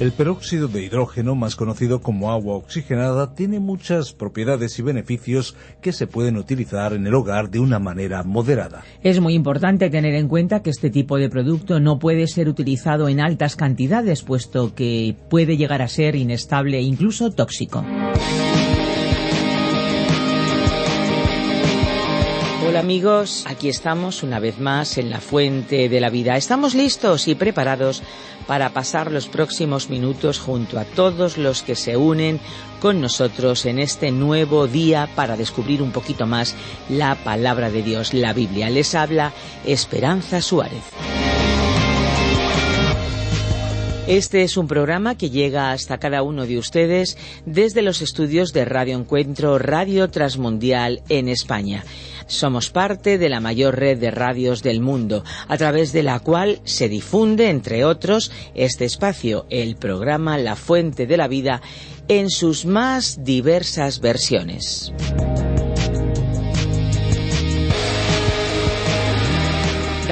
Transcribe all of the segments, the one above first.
El peróxido de hidrógeno, más conocido como agua oxigenada, tiene muchas propiedades y beneficios que se pueden utilizar en el hogar de una manera moderada. Es muy importante tener en cuenta que este tipo de producto no puede ser utilizado en altas cantidades, puesto que puede llegar a ser inestable e incluso tóxico. Hola amigos, aquí estamos una vez más en la fuente de la vida. Estamos listos y preparados para pasar los próximos minutos junto a todos los que se unen con nosotros en este nuevo día para descubrir un poquito más la palabra de Dios, la Biblia. Les habla Esperanza Suárez. Este es un programa que llega hasta cada uno de ustedes desde los estudios de Radio Encuentro Radio Transmundial en España. Somos parte de la mayor red de radios del mundo, a través de la cual se difunde, entre otros, este espacio, el programa La Fuente de la Vida, en sus más diversas versiones.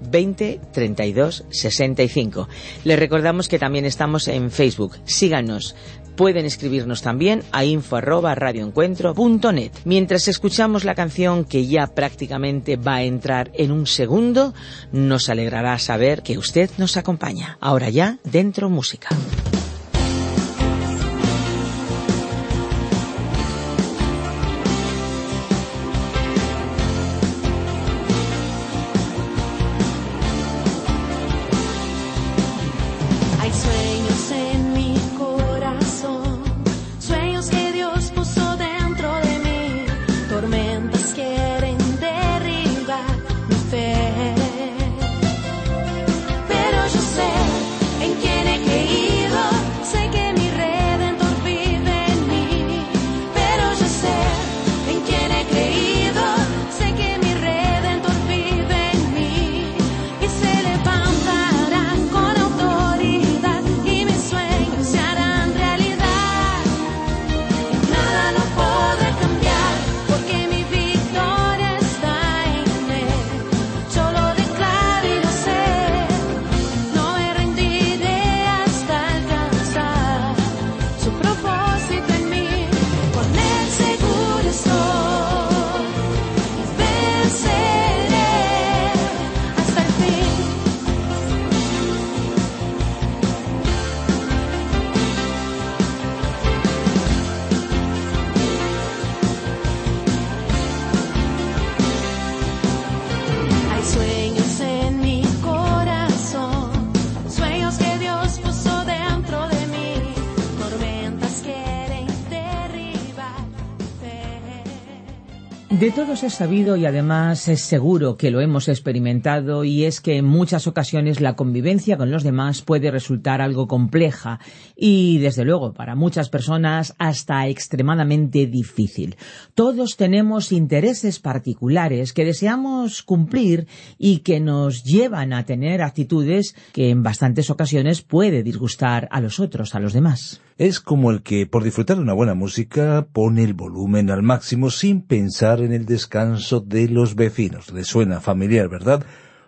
20 32 65. Les recordamos que también estamos en Facebook. Síganos. Pueden escribirnos también a info arroba radioencuentro.net. Mientras escuchamos la canción que ya prácticamente va a entrar en un segundo, nos alegrará saber que usted nos acompaña. Ahora ya, dentro música. De todos es sabido y además es seguro que lo hemos experimentado y es que en muchas ocasiones la convivencia con los demás puede resultar algo compleja y desde luego para muchas personas hasta extremadamente difícil. Todos tenemos intereses particulares que deseamos cumplir y que nos llevan a tener actitudes que en bastantes ocasiones puede disgustar a los otros, a los demás es como el que, por disfrutar de una buena música, pone el volumen al máximo sin pensar en el descanso de los vecinos. Le suena familiar, ¿verdad?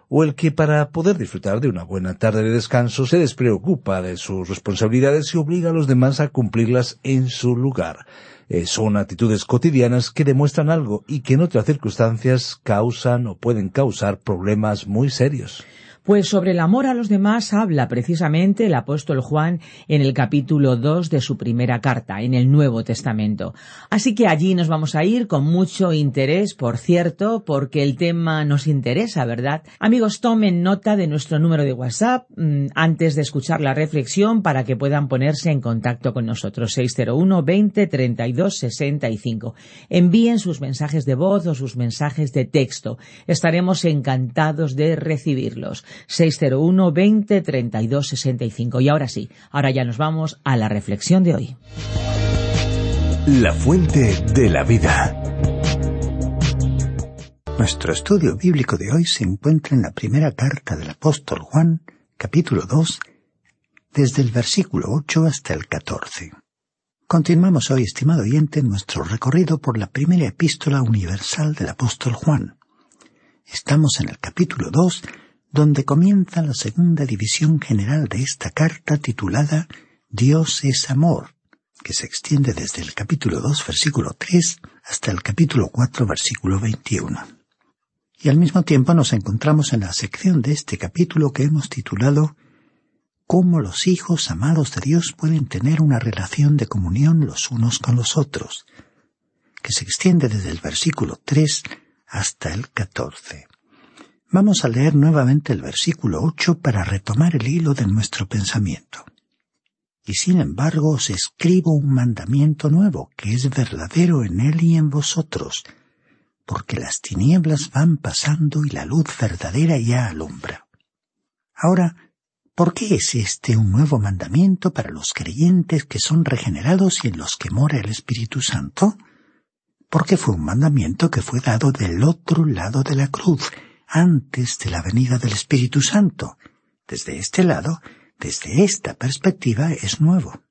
O el que, para poder disfrutar de una buena tarde de descanso, se despreocupa de sus responsabilidades y obliga a los demás a cumplirlas en su lugar. Eh, son actitudes cotidianas que demuestran algo y que en otras circunstancias causan o pueden causar problemas muy serios. Pues sobre el amor a los demás habla precisamente el apóstol Juan en el capítulo 2 de su primera carta, en el Nuevo Testamento. Así que allí nos vamos a ir con mucho interés, por cierto, porque el tema nos interesa, ¿verdad? Amigos, tomen nota de nuestro número de WhatsApp mm, antes de escuchar la reflexión para que puedan ponerse en contacto con nosotros. 601 20 32 65. Envíen sus mensajes de voz o sus mensajes de texto. Estaremos encantados de recibirlos. 601 20 32 65. Y ahora sí, ahora ya nos vamos a la reflexión de hoy. La fuente de la vida. Nuestro estudio bíblico de hoy se encuentra en la primera carta del apóstol Juan, capítulo 2, desde el versículo 8 hasta el 14. Continuamos hoy, estimado oyente, nuestro recorrido por la primera epístola universal del apóstol Juan. Estamos en el capítulo 2, donde comienza la segunda división general de esta carta titulada Dios es amor, que se extiende desde el capítulo 2, versículo 3, hasta el capítulo 4, versículo 21. Y al mismo tiempo nos encontramos en la sección de este capítulo que hemos titulado cómo los hijos amados de Dios pueden tener una relación de comunión los unos con los otros, que se extiende desde el versículo 3 hasta el 14. Vamos a leer nuevamente el versículo 8 para retomar el hilo de nuestro pensamiento. Y sin embargo os escribo un mandamiento nuevo, que es verdadero en él y en vosotros, porque las tinieblas van pasando y la luz verdadera ya alumbra. Ahora, ¿Por qué es este un nuevo mandamiento para los creyentes que son regenerados y en los que mora el Espíritu Santo? Porque fue un mandamiento que fue dado del otro lado de la cruz, antes de la venida del Espíritu Santo. Desde este lado, desde esta perspectiva, es nuevo.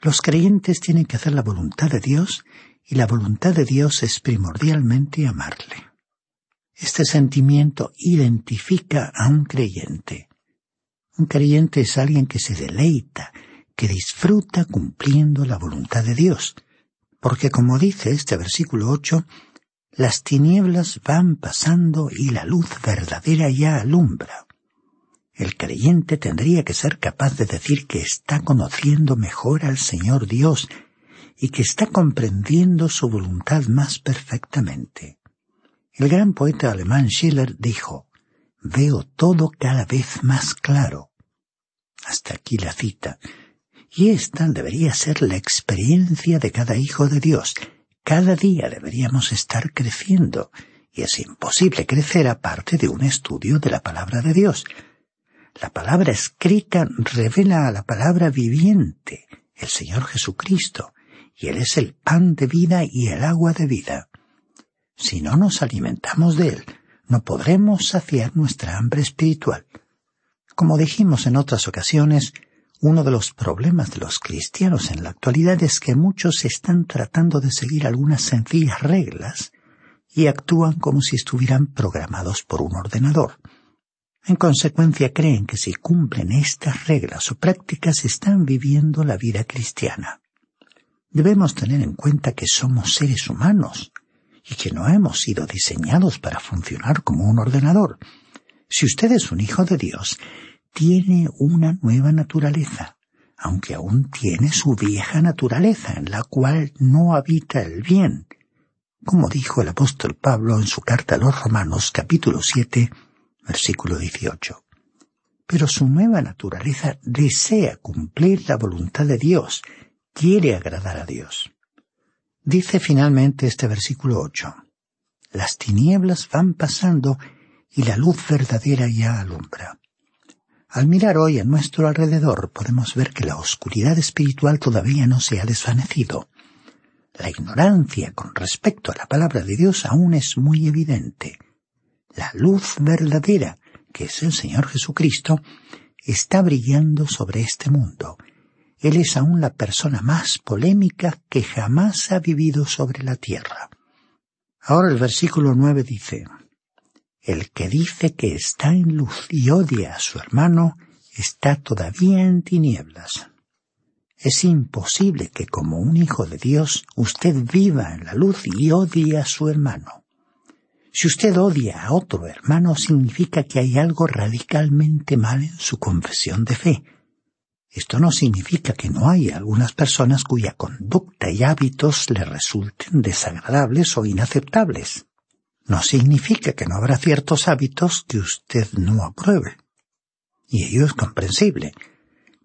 Los creyentes tienen que hacer la voluntad de Dios y la voluntad de Dios es primordialmente amarle. Este sentimiento identifica a un creyente. Un creyente es alguien que se deleita, que disfruta cumpliendo la voluntad de Dios. Porque como dice este versículo 8, las tinieblas van pasando y la luz verdadera ya alumbra. El creyente tendría que ser capaz de decir que está conociendo mejor al Señor Dios y que está comprendiendo su voluntad más perfectamente. El gran poeta alemán Schiller dijo, veo todo cada vez más claro. Hasta aquí la cita. Y esta debería ser la experiencia de cada hijo de Dios. Cada día deberíamos estar creciendo, y es imposible crecer aparte de un estudio de la palabra de Dios. La palabra escrita revela a la palabra viviente, el Señor Jesucristo, y Él es el pan de vida y el agua de vida. Si no nos alimentamos de Él, no podremos saciar nuestra hambre espiritual. Como dijimos en otras ocasiones, uno de los problemas de los cristianos en la actualidad es que muchos están tratando de seguir algunas sencillas reglas y actúan como si estuvieran programados por un ordenador. En consecuencia creen que si cumplen estas reglas o prácticas están viviendo la vida cristiana. Debemos tener en cuenta que somos seres humanos y que no hemos sido diseñados para funcionar como un ordenador. Si usted es un hijo de Dios, tiene una nueva naturaleza, aunque aún tiene su vieja naturaleza en la cual no habita el bien, como dijo el apóstol Pablo en su carta a los Romanos capítulo 7, versículo 18. Pero su nueva naturaleza desea cumplir la voluntad de Dios, quiere agradar a Dios. Dice finalmente este versículo 8, las tinieblas van pasando y la luz verdadera ya alumbra. Al mirar hoy a nuestro alrededor podemos ver que la oscuridad espiritual todavía no se ha desvanecido. La ignorancia con respecto a la palabra de Dios aún es muy evidente. La luz verdadera, que es el Señor Jesucristo, está brillando sobre este mundo él es aún la persona más polémica que jamás ha vivido sobre la tierra. Ahora el versículo nueve dice, El que dice que está en luz y odia a su hermano, está todavía en tinieblas. Es imposible que como un hijo de Dios usted viva en la luz y odie a su hermano. Si usted odia a otro hermano, significa que hay algo radicalmente mal en su confesión de fe. Esto no significa que no haya algunas personas cuya conducta y hábitos le resulten desagradables o inaceptables. No significa que no habrá ciertos hábitos que usted no apruebe. Y ello es comprensible.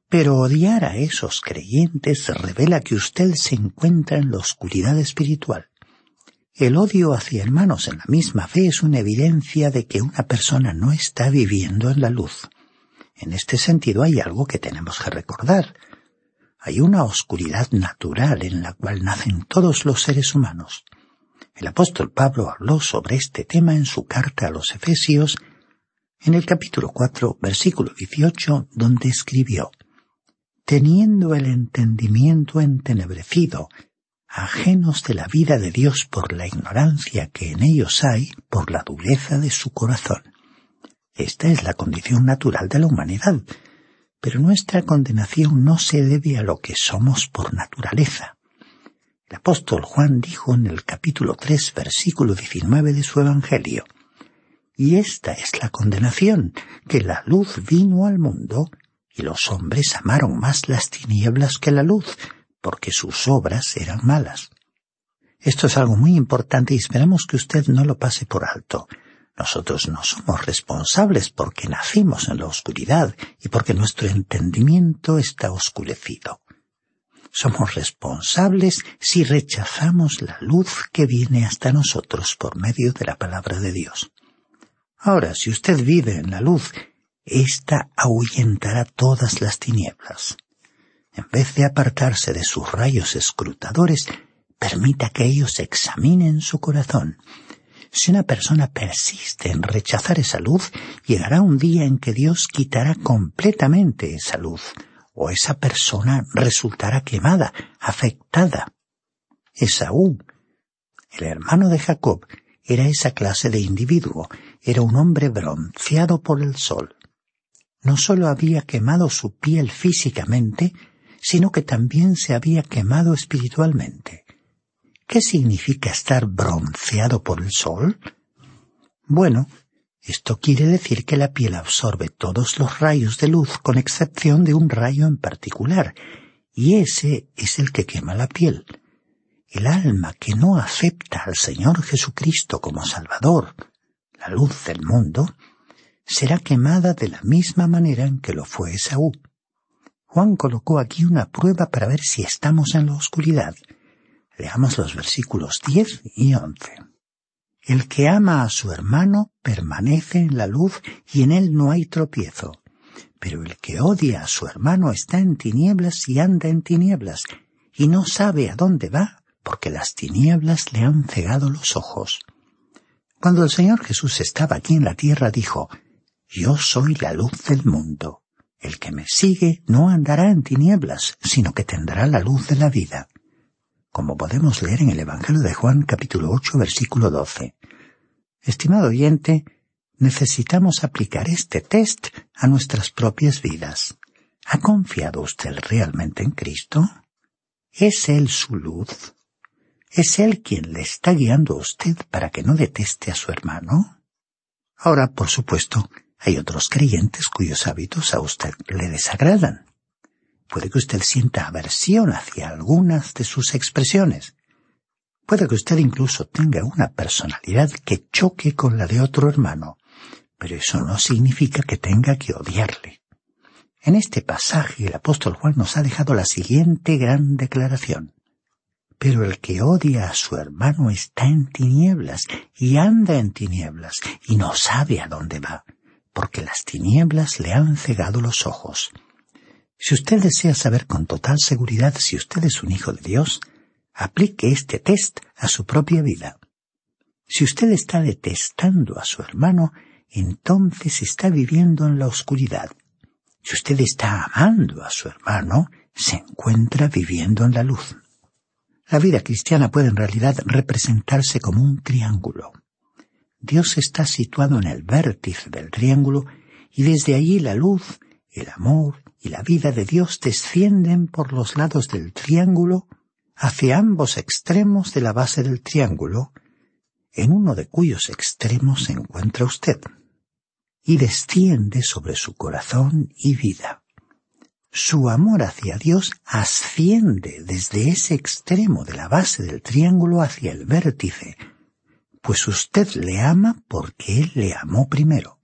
Pero odiar a esos creyentes revela que usted se encuentra en la oscuridad espiritual. El odio hacia hermanos en la misma fe es una evidencia de que una persona no está viviendo en la luz. En este sentido hay algo que tenemos que recordar. Hay una oscuridad natural en la cual nacen todos los seres humanos. El apóstol Pablo habló sobre este tema en su carta a los Efesios, en el capítulo 4, versículo 18, donde escribió, Teniendo el entendimiento entenebrecido, ajenos de la vida de Dios por la ignorancia que en ellos hay, por la dureza de su corazón. Esta es la condición natural de la humanidad, pero nuestra condenación no se debe a lo que somos por naturaleza. El apóstol Juan dijo en el capítulo 3, versículo 19 de su Evangelio, Y esta es la condenación, que la luz vino al mundo, y los hombres amaron más las tinieblas que la luz, porque sus obras eran malas. Esto es algo muy importante y esperamos que usted no lo pase por alto. Nosotros no somos responsables porque nacimos en la oscuridad y porque nuestro entendimiento está oscurecido. Somos responsables si rechazamos la luz que viene hasta nosotros por medio de la palabra de Dios. Ahora, si usted vive en la luz, ésta ahuyentará todas las tinieblas en vez de apartarse de sus rayos escrutadores, permita que ellos examinen su corazón. Si una persona persiste en rechazar esa luz, llegará un día en que Dios quitará completamente esa luz, o esa persona resultará quemada, afectada. Esaú, el hermano de Jacob, era esa clase de individuo, era un hombre bronceado por el sol. No sólo había quemado su piel físicamente, sino que también se había quemado espiritualmente. ¿Qué significa estar bronceado por el sol? Bueno, esto quiere decir que la piel absorbe todos los rayos de luz con excepción de un rayo en particular, y ese es el que quema la piel. El alma que no acepta al Señor Jesucristo como Salvador, la luz del mundo, será quemada de la misma manera en que lo fue Esaú. Juan colocó aquí una prueba para ver si estamos en la oscuridad. Leamos los versículos 10 y 11. El que ama a su hermano permanece en la luz y en él no hay tropiezo. Pero el que odia a su hermano está en tinieblas y anda en tinieblas, y no sabe a dónde va, porque las tinieblas le han cegado los ojos. Cuando el Señor Jesús estaba aquí en la tierra dijo, Yo soy la luz del mundo. El que me sigue no andará en tinieblas, sino que tendrá la luz de la vida. Como podemos leer en el Evangelio de Juan capítulo 8 versículo 12. Estimado oyente, necesitamos aplicar este test a nuestras propias vidas. ¿Ha confiado usted realmente en Cristo? ¿Es Él su luz? ¿Es Él quien le está guiando a usted para que no deteste a su hermano? Ahora, por supuesto, hay otros creyentes cuyos hábitos a usted le desagradan. Puede que usted sienta aversión hacia algunas de sus expresiones. Puede que usted incluso tenga una personalidad que choque con la de otro hermano, pero eso no significa que tenga que odiarle. En este pasaje el apóstol Juan nos ha dejado la siguiente gran declaración. Pero el que odia a su hermano está en tinieblas y anda en tinieblas y no sabe a dónde va porque las tinieblas le han cegado los ojos. Si usted desea saber con total seguridad si usted es un hijo de Dios, aplique este test a su propia vida. Si usted está detestando a su hermano, entonces está viviendo en la oscuridad. Si usted está amando a su hermano, se encuentra viviendo en la luz. La vida cristiana puede en realidad representarse como un triángulo. Dios está situado en el vértice del triángulo y desde allí la luz, el amor y la vida de Dios descienden por los lados del triángulo hacia ambos extremos de la base del triángulo en uno de cuyos extremos se encuentra usted, y desciende sobre su corazón y vida. Su amor hacia Dios asciende desde ese extremo de la base del triángulo hacia el vértice, pues usted le ama porque Él le amó primero.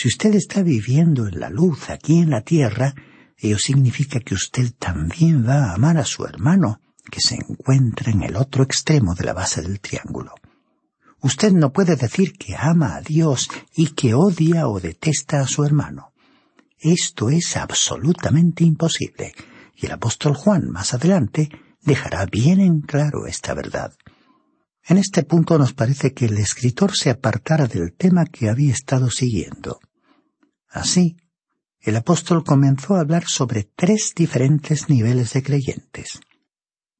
Si usted está viviendo en la luz aquí en la tierra, ello significa que usted también va a amar a su hermano, que se encuentra en el otro extremo de la base del triángulo. Usted no puede decir que ama a Dios y que odia o detesta a su hermano. Esto es absolutamente imposible, y el apóstol Juan más adelante dejará bien en claro esta verdad. En este punto nos parece que el escritor se apartara del tema que había estado siguiendo. Así, el apóstol comenzó a hablar sobre tres diferentes niveles de creyentes.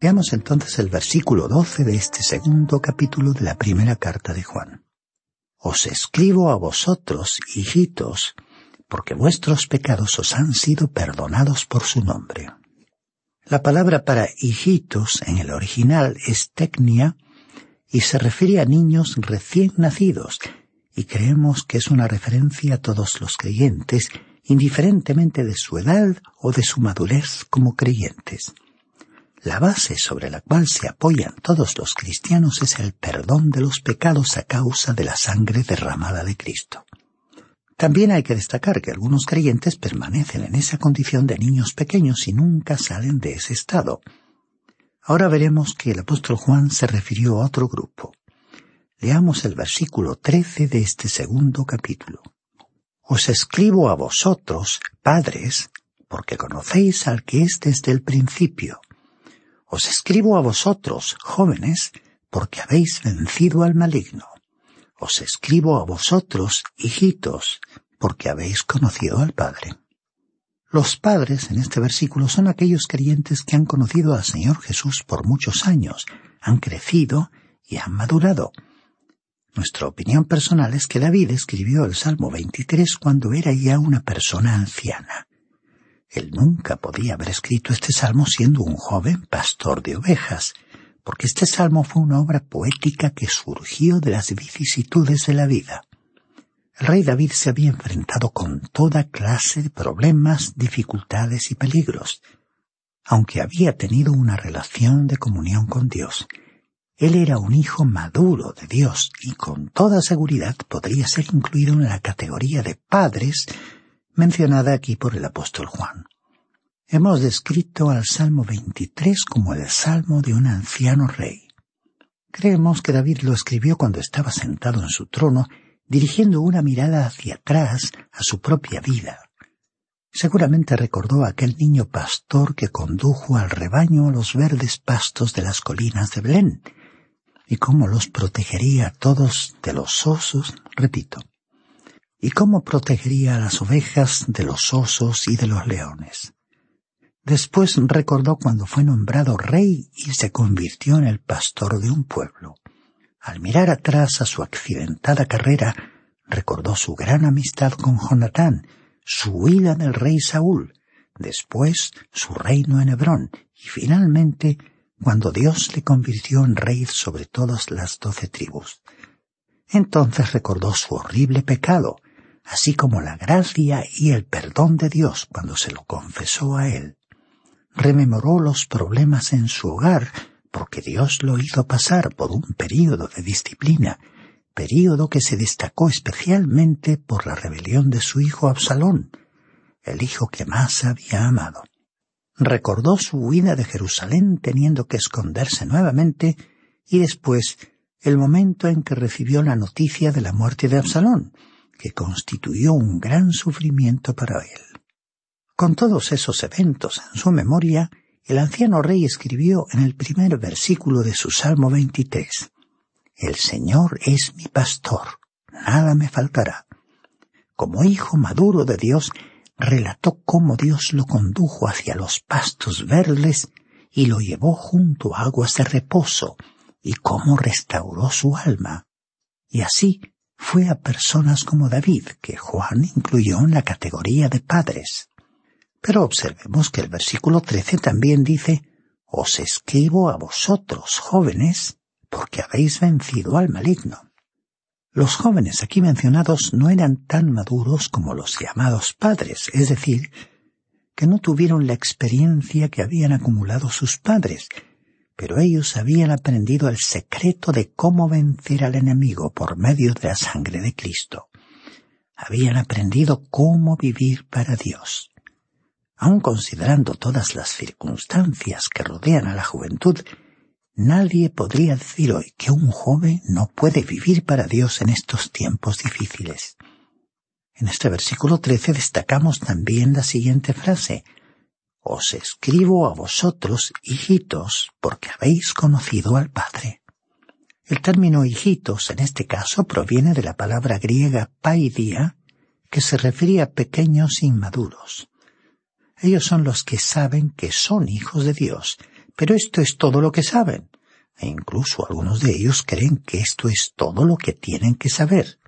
Veamos entonces el versículo 12 de este segundo capítulo de la primera carta de Juan. Os escribo a vosotros, hijitos, porque vuestros pecados os han sido perdonados por su nombre. La palabra para hijitos en el original es tecnia, y se refiere a niños recién nacidos, y creemos que es una referencia a todos los creyentes, indiferentemente de su edad o de su madurez como creyentes. La base sobre la cual se apoyan todos los cristianos es el perdón de los pecados a causa de la sangre derramada de Cristo. También hay que destacar que algunos creyentes permanecen en esa condición de niños pequeños y nunca salen de ese estado, Ahora veremos que el apóstol Juan se refirió a otro grupo. Leamos el versículo 13 de este segundo capítulo. Os escribo a vosotros, padres, porque conocéis al que es desde el principio. Os escribo a vosotros, jóvenes, porque habéis vencido al maligno. Os escribo a vosotros, hijitos, porque habéis conocido al Padre. Los padres en este versículo son aquellos creyentes que han conocido al Señor Jesús por muchos años, han crecido y han madurado. Nuestra opinión personal es que David escribió el Salmo 23 cuando era ya una persona anciana. Él nunca podía haber escrito este salmo siendo un joven pastor de ovejas, porque este salmo fue una obra poética que surgió de las vicisitudes de la vida. El rey David se había enfrentado con toda clase de problemas, dificultades y peligros. Aunque había tenido una relación de comunión con Dios, él era un hijo maduro de Dios y con toda seguridad podría ser incluido en la categoría de padres mencionada aquí por el apóstol Juan. Hemos descrito al Salmo 23 como el Salmo de un anciano rey. Creemos que David lo escribió cuando estaba sentado en su trono dirigiendo una mirada hacia atrás a su propia vida. Seguramente recordó a aquel niño pastor que condujo al rebaño a los verdes pastos de las colinas de Belén, y cómo los protegería a todos de los osos, repito, y cómo protegería a las ovejas de los osos y de los leones. Después recordó cuando fue nombrado rey y se convirtió en el pastor de un pueblo. Al mirar atrás a su accidentada carrera, recordó su gran amistad con Jonatán, su huida del rey Saúl, después su reino en Hebrón y finalmente cuando Dios le convirtió en rey sobre todas las doce tribus. Entonces recordó su horrible pecado, así como la gracia y el perdón de Dios cuando se lo confesó a él. Rememoró los problemas en su hogar porque Dios lo hizo pasar por un período de disciplina, período que se destacó especialmente por la rebelión de su hijo Absalón, el hijo que más había amado. Recordó su huida de Jerusalén teniendo que esconderse nuevamente y después el momento en que recibió la noticia de la muerte de Absalón, que constituyó un gran sufrimiento para él. Con todos esos eventos en su memoria, el anciano rey escribió en el primer versículo de su Salmo 23, El Señor es mi pastor, nada me faltará. Como hijo maduro de Dios, relató cómo Dios lo condujo hacia los pastos verdes y lo llevó junto a aguas de reposo, y cómo restauró su alma. Y así fue a personas como David, que Juan incluyó en la categoría de padres. Pero observemos que el versículo 13 también dice, Os escribo a vosotros, jóvenes, porque habéis vencido al maligno. Los jóvenes aquí mencionados no eran tan maduros como los llamados padres, es decir, que no tuvieron la experiencia que habían acumulado sus padres, pero ellos habían aprendido el secreto de cómo vencer al enemigo por medio de la sangre de Cristo. Habían aprendido cómo vivir para Dios. Aun considerando todas las circunstancias que rodean a la juventud, nadie podría decir hoy que un joven no puede vivir para Dios en estos tiempos difíciles. En este versículo 13 destacamos también la siguiente frase, Os escribo a vosotros, hijitos, porque habéis conocido al Padre. El término hijitos en este caso proviene de la palabra griega paidia, que se refiere a pequeños inmaduros. Ellos son los que saben que son hijos de Dios, pero esto es todo lo que saben, e incluso algunos de ellos creen que esto es todo lo que tienen que saber.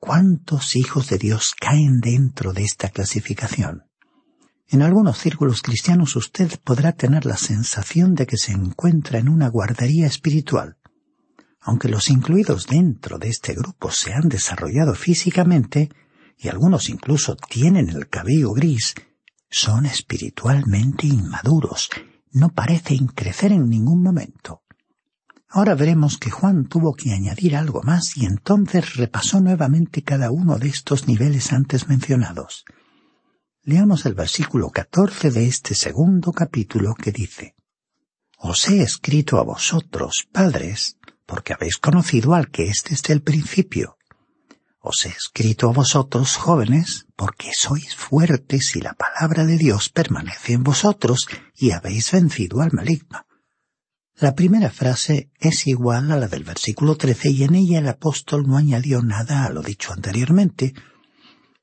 ¿Cuántos hijos de Dios caen dentro de esta clasificación? En algunos círculos cristianos usted podrá tener la sensación de que se encuentra en una guardería espiritual. Aunque los incluidos dentro de este grupo se han desarrollado físicamente, y algunos incluso tienen el cabello gris, son espiritualmente inmaduros, no parecen crecer en ningún momento. Ahora veremos que Juan tuvo que añadir algo más y entonces repasó nuevamente cada uno de estos niveles antes mencionados. Leamos el versículo 14 de este segundo capítulo que dice, Os he escrito a vosotros, padres, porque habéis conocido al que es desde el principio. Os he escrito a vosotros, jóvenes, porque sois fuertes y la palabra de Dios permanece en vosotros y habéis vencido al maligno. La primera frase es igual a la del versículo 13 y en ella el apóstol no añadió nada a lo dicho anteriormente,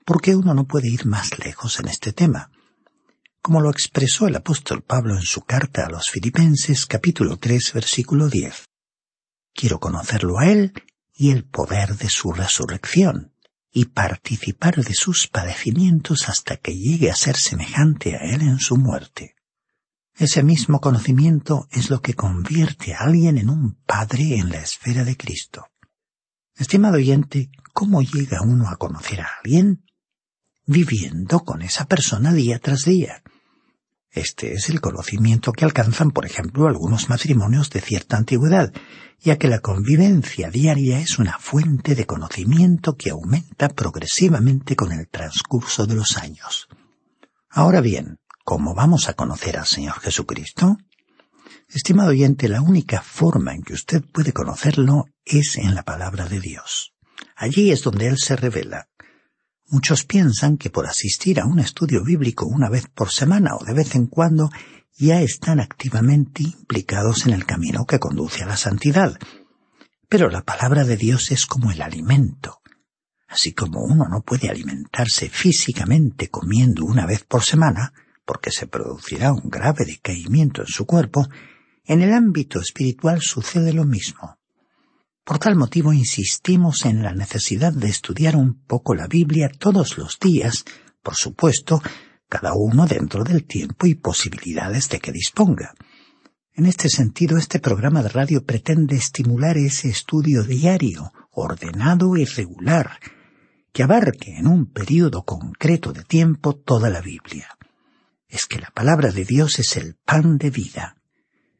porque uno no puede ir más lejos en este tema. Como lo expresó el apóstol Pablo en su carta a los Filipenses capítulo 3 versículo 10. Quiero conocerlo a Él y el poder de su resurrección, y participar de sus padecimientos hasta que llegue a ser semejante a Él en su muerte. Ese mismo conocimiento es lo que convierte a alguien en un padre en la esfera de Cristo. Estimado oyente, ¿cómo llega uno a conocer a alguien? Viviendo con esa persona día tras día. Este es el conocimiento que alcanzan, por ejemplo, algunos matrimonios de cierta antigüedad, ya que la convivencia diaria es una fuente de conocimiento que aumenta progresivamente con el transcurso de los años. Ahora bien, ¿Cómo vamos a conocer al Señor Jesucristo? Estimado oyente, la única forma en que usted puede conocerlo es en la palabra de Dios. Allí es donde Él se revela. Muchos piensan que por asistir a un estudio bíblico una vez por semana o de vez en cuando ya están activamente implicados en el camino que conduce a la santidad. Pero la palabra de Dios es como el alimento. Así como uno no puede alimentarse físicamente comiendo una vez por semana, porque se producirá un grave decaimiento en su cuerpo, en el ámbito espiritual sucede lo mismo. Por tal motivo insistimos en la necesidad de estudiar un poco la Biblia todos los días, por supuesto, cada uno dentro del tiempo y posibilidades de que disponga. En este sentido, este programa de radio pretende estimular ese estudio diario, ordenado y regular, que abarque en un periodo concreto de tiempo toda la Biblia es que la palabra de Dios es el pan de vida.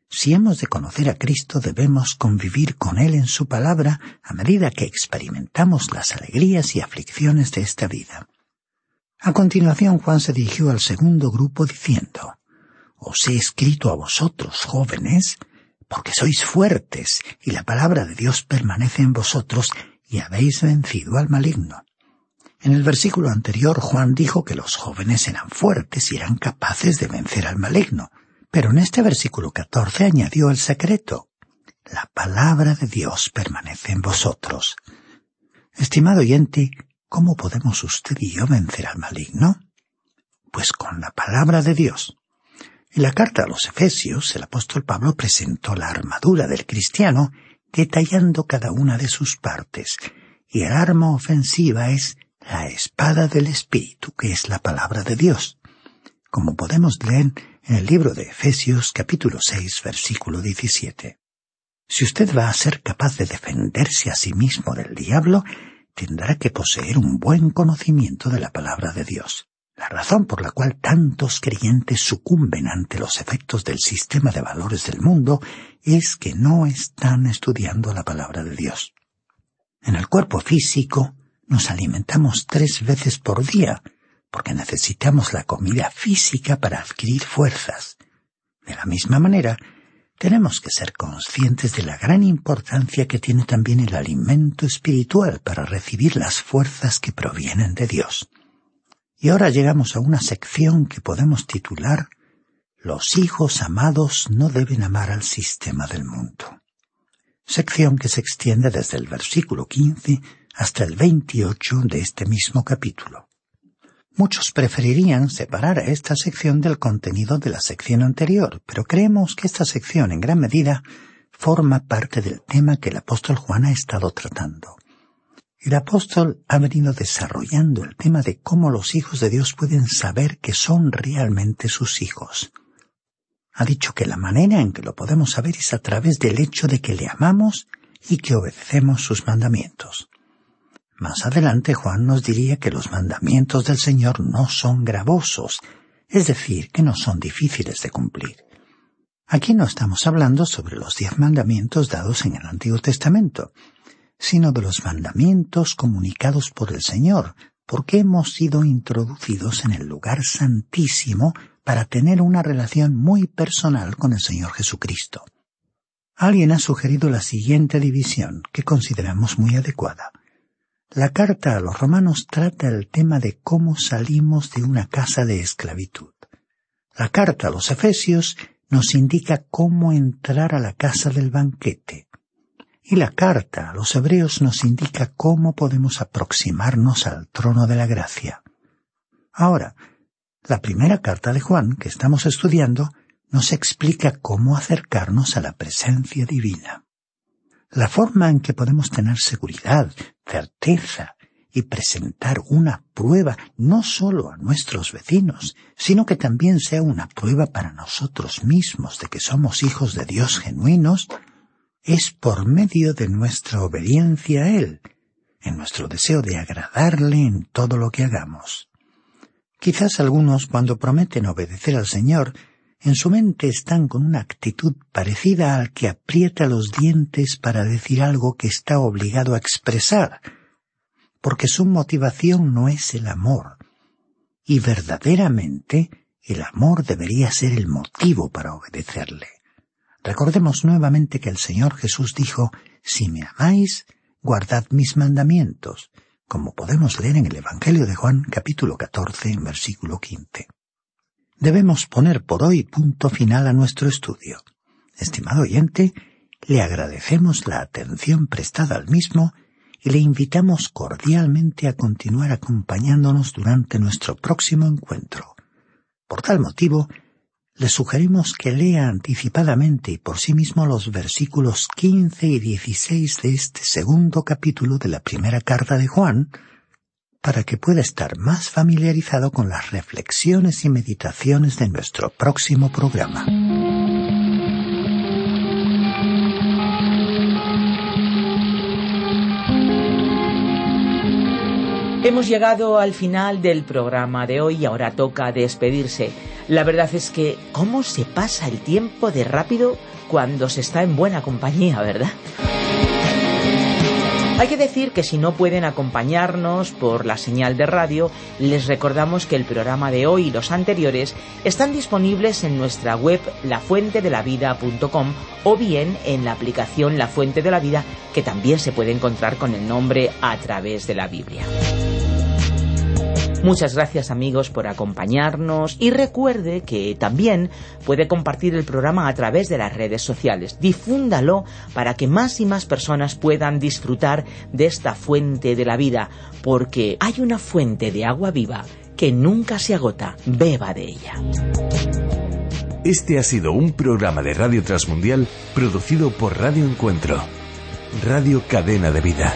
Si hemos de conocer a Cristo debemos convivir con Él en su palabra a medida que experimentamos las alegrías y aflicciones de esta vida. A continuación Juan se dirigió al segundo grupo diciendo, Os he escrito a vosotros, jóvenes, porque sois fuertes y la palabra de Dios permanece en vosotros y habéis vencido al maligno. En el versículo anterior Juan dijo que los jóvenes eran fuertes y eran capaces de vencer al maligno, pero en este versículo 14 añadió el secreto. La palabra de Dios permanece en vosotros. Estimado oyente, ¿cómo podemos usted y yo vencer al maligno? Pues con la palabra de Dios. En la carta a los Efesios, el apóstol Pablo presentó la armadura del cristiano, detallando cada una de sus partes, y el arma ofensiva es la espada del Espíritu, que es la palabra de Dios, como podemos leer en el libro de Efesios capítulo 6 versículo 17. Si usted va a ser capaz de defenderse a sí mismo del diablo, tendrá que poseer un buen conocimiento de la palabra de Dios. La razón por la cual tantos creyentes sucumben ante los efectos del sistema de valores del mundo es que no están estudiando la palabra de Dios. En el cuerpo físico nos alimentamos tres veces por día, porque necesitamos la comida física para adquirir fuerzas. De la misma manera, tenemos que ser conscientes de la gran importancia que tiene también el alimento espiritual para recibir las fuerzas que provienen de Dios. Y ahora llegamos a una sección que podemos titular Los hijos amados no deben amar al sistema del mundo. Sección que se extiende desde el versículo 15 hasta el 28 de este mismo capítulo. Muchos preferirían separar a esta sección del contenido de la sección anterior, pero creemos que esta sección en gran medida forma parte del tema que el apóstol Juan ha estado tratando. El apóstol ha venido desarrollando el tema de cómo los hijos de Dios pueden saber que son realmente sus hijos. Ha dicho que la manera en que lo podemos saber es a través del hecho de que le amamos y que obedecemos sus mandamientos. Más adelante Juan nos diría que los mandamientos del Señor no son gravosos, es decir, que no son difíciles de cumplir. Aquí no estamos hablando sobre los diez mandamientos dados en el Antiguo Testamento, sino de los mandamientos comunicados por el Señor, porque hemos sido introducidos en el lugar santísimo para tener una relación muy personal con el Señor Jesucristo. Alguien ha sugerido la siguiente división, que consideramos muy adecuada. La carta a los romanos trata el tema de cómo salimos de una casa de esclavitud. La carta a los efesios nos indica cómo entrar a la casa del banquete y la carta a los hebreos nos indica cómo podemos aproximarnos al trono de la gracia. Ahora, la primera carta de Juan que estamos estudiando nos explica cómo acercarnos a la presencia divina. La forma en que podemos tener seguridad, certeza y presentar una prueba no solo a nuestros vecinos, sino que también sea una prueba para nosotros mismos de que somos hijos de Dios genuinos, es por medio de nuestra obediencia a Él, en nuestro deseo de agradarle en todo lo que hagamos. Quizás algunos cuando prometen obedecer al Señor, en su mente están con una actitud parecida al que aprieta los dientes para decir algo que está obligado a expresar, porque su motivación no es el amor, y verdaderamente el amor debería ser el motivo para obedecerle. Recordemos nuevamente que el Señor Jesús dijo, Si me amáis, guardad mis mandamientos, como podemos leer en el Evangelio de Juan capítulo 14, versículo 15. Debemos poner por hoy punto final a nuestro estudio. Estimado oyente, le agradecemos la atención prestada al mismo y le invitamos cordialmente a continuar acompañándonos durante nuestro próximo encuentro. Por tal motivo, le sugerimos que lea anticipadamente y por sí mismo los versículos 15 y 16 de este segundo capítulo de la primera carta de Juan, para que pueda estar más familiarizado con las reflexiones y meditaciones de nuestro próximo programa. Hemos llegado al final del programa de hoy y ahora toca despedirse. La verdad es que, ¿cómo se pasa el tiempo de rápido cuando se está en buena compañía, verdad? Hay que decir que si no pueden acompañarnos por la señal de radio, les recordamos que el programa de hoy y los anteriores están disponibles en nuestra web lafuentedelavida.com o bien en la aplicación La Fuente de la Vida que también se puede encontrar con el nombre a través de la Biblia. Muchas gracias amigos por acompañarnos y recuerde que también puede compartir el programa a través de las redes sociales. Difúndalo para que más y más personas puedan disfrutar de esta fuente de la vida, porque hay una fuente de agua viva que nunca se agota. Beba de ella. Este ha sido un programa de Radio Transmundial producido por Radio Encuentro, Radio Cadena de Vida.